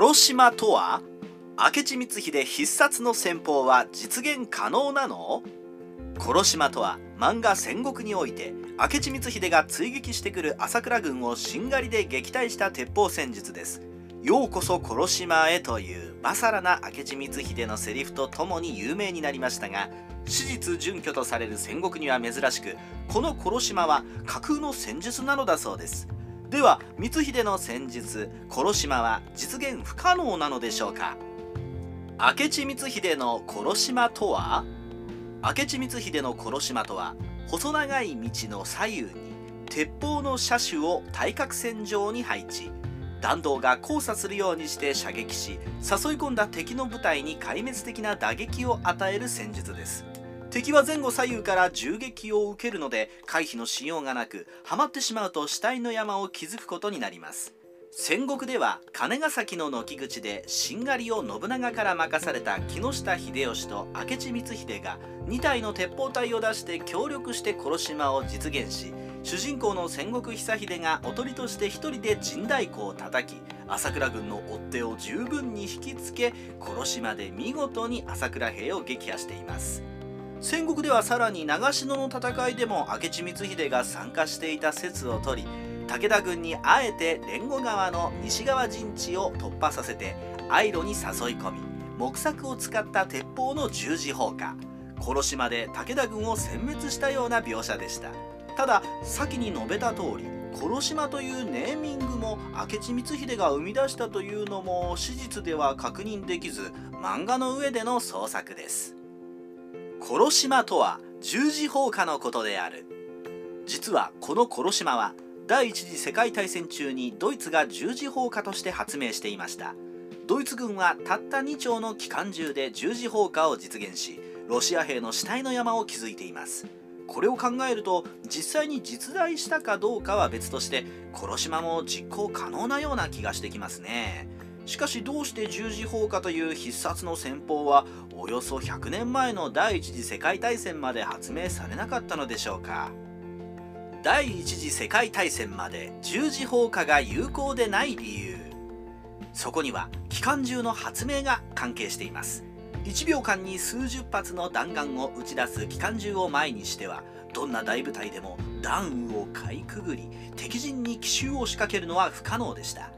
殺島とは明智光秀必殺の戦法は実現可能なの？殺島とは漫画戦国において明智光秀が追撃してくる朝倉軍をしんがりで撃退した鉄砲戦術です。ようこそ殺島へというバサラな明智光秀のセリフとともに有名になりましたが史実準拠とされる戦国には珍しくこの殺島は架空の戦術なのだそうです。では光秀の戦術殺島は実現不可能なのでしょうか？明智光秀の殺島とは？明智光秀の殺島とは細長い道の左右に鉄砲の車種を対角線上に配置。弾道が交差するようにして射撃し誘い込んだ敵の部隊に壊滅的な打撃を与える戦術です。敵は前後左右から銃撃を受けるので回避のしようがなくはまってしまうと死体の山を築くことになります。戦国では金ヶ崎の軒口でしんがりを信長から任された木下秀吉と明智光秀が2体の鉄砲隊を出して協力して殺島を実現し主人公の戦国久秀がおとりとして一人で陣太鼓を叩き朝倉軍の追っ手を十分に引きつけ殺島で見事に朝倉兵を撃破しています。戦国ではさらに長篠の戦いでも明智光秀が参加していた説を取り武田軍にあえて連後川の西側陣地を突破させて愛路に誘い込み木柵を使った鉄砲の十字砲火殺島で武田軍を殲滅したような描写でした。ただ先に述べた通り殺島というネーミングも明智光秀が生み出したというのも史実では確認できず漫画の上での創作です。殺島とは十字砲火のことである。実はこの殺し島は第一次世界大戦中にドイツが十字砲火として発明していました。ドイツ軍はたった2丁の機関銃で十字砲火を実現しロシア兵の死体の山を築いています。これを考えると実際に実在したかどうかは別として殺し島も実行可能なような気がしてきますね。しかしどうして十字砲火という必殺の戦法はおよそ100年前の第一次世界大戦まで発明されなかったのでしょうか？第一次世界大戦まで十字砲火が有効でない理由。そこには機関銃の発明が関係しています。1秒間に数十発の弾丸を撃ち出す機関銃を前にしてはどんな大部隊でも弾雨をかいくぐり敵陣に奇襲を仕掛けるのは不可能でした。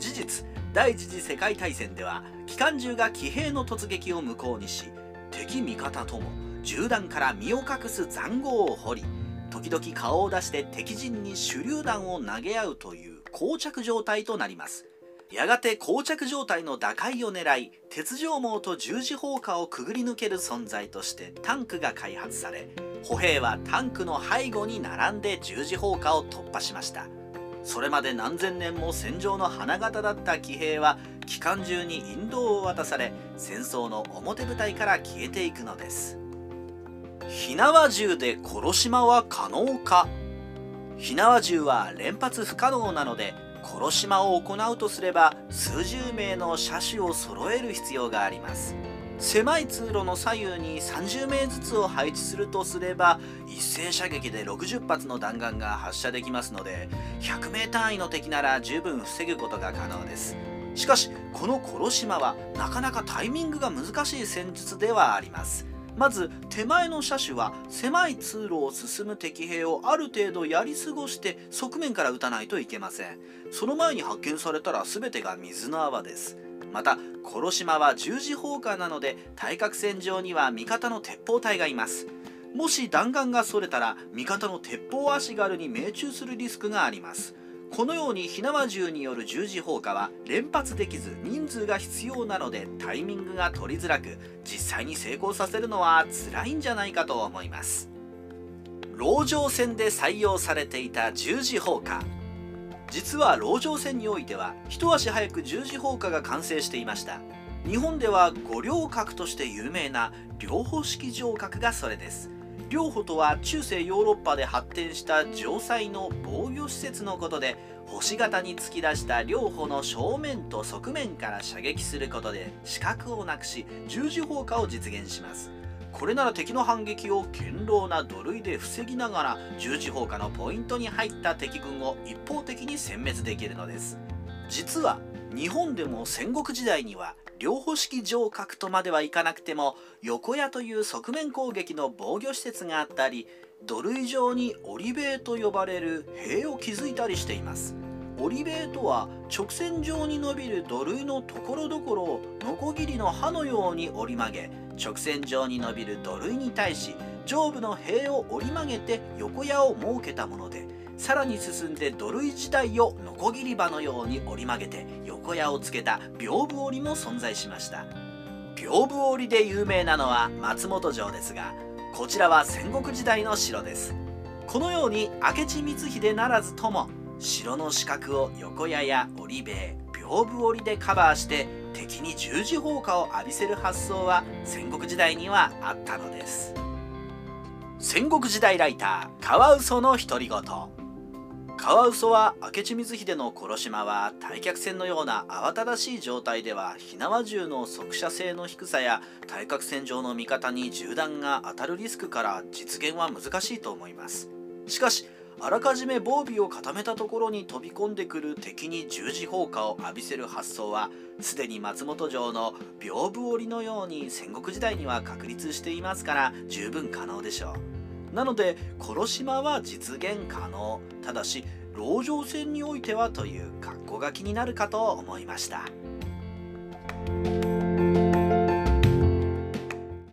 事実第一次世界大戦では機関銃が騎兵の突撃を無効にし敵味方とも銃弾から身を隠す塹壕を掘り時々顔を出して敵陣に手榴弾を投げ合うという膠着状態となります。やがて膠着状態の打開を狙い鉄条網と十字砲火をくぐり抜ける存在としてタンクが開発され歩兵はタンクの背後に並んで十字砲火を突破しました。それまで何千年も戦場の花形だった騎兵は機関銃に引導を渡され戦争の表舞台から消えていくのです。火縄銃で殺島は可能か？火縄銃は連発不可能なので殺島を行うとすれば数十名の車種を揃える必要があります。狭い通路の左右に30名ずつを配置するとすれば一斉射撃で60発の弾丸が発射できますので100名単位の敵なら十分防ぐことが可能です。しかしこの殺し島はなかなかタイミングが難しい戦術ではあります。まず手前の車種は狭い通路を進む敵兵をある程度やり過ごして側面から撃たないといけません。その前に発見されたら全てが水の泡です。また殺島は十字砲火なので対角線上には味方の鉄砲隊がいます。もし弾丸がそれたら味方の鉄砲足軽に命中するリスクがあります。このように火縄銃による十字砲火は連発できず人数が必要なのでタイミングが取りづらく実際に成功させるのは辛いんじゃないかと思います。籠城戦で採用されていた十字砲火。実は籠城戦においては一足早く十字砲火が完成していました。日本では五稜郭として有名な両方式城郭がそれです。両方とは中世ヨーロッパで発展した城塞の防御施設のことで星型に突き出した両方の正面と側面から射撃することで死角をなくし十字砲火を実現します。これなら敵の反撃を堅牢な土塁で防ぎながら十字砲火のポイントに入った敵軍を一方的に殲滅できるのです。実は日本でも戦国時代には両方式城郭とまではいかなくても横屋という側面攻撃の防御施設があったり土塁上に織塀と呼ばれる塀を築いたりしています。織塀とは直線上に伸びる土塁のところどころをノコギリの刃のように折り曲げ直線上に伸びる土塁に対し上部の塀を折り曲げて横矢を設けたものでさらに進んで土塁自体をノコギリ刃のように折り曲げて横矢をつけた屏風折りも存在しました。屏風折りで有名なのは松本城ですがこちらは戦国時代の城です。このように明智光秀ならずとも城の四角を横矢や織塀屏風折りでカバーして敵に十字砲火を浴びせる発想は戦国時代にはあったのです。戦国時代ライターカワウソの独り言。カワウソは明智光秀の殺島は対客戦のような慌ただしい状態では火縄銃の速射性の低さや対角線上の味方に銃弾が当たるリスクから実現は難しいと思います。しかしあらかじめ防備を固めたところに飛び込んでくる敵に十字砲火を浴びせる発想はすでに松本城の屏風織のように戦国時代には確立していますから十分可能でしょうなので殺島は実現可能ただし籠城戦においてはという格好が気になるかと思いました。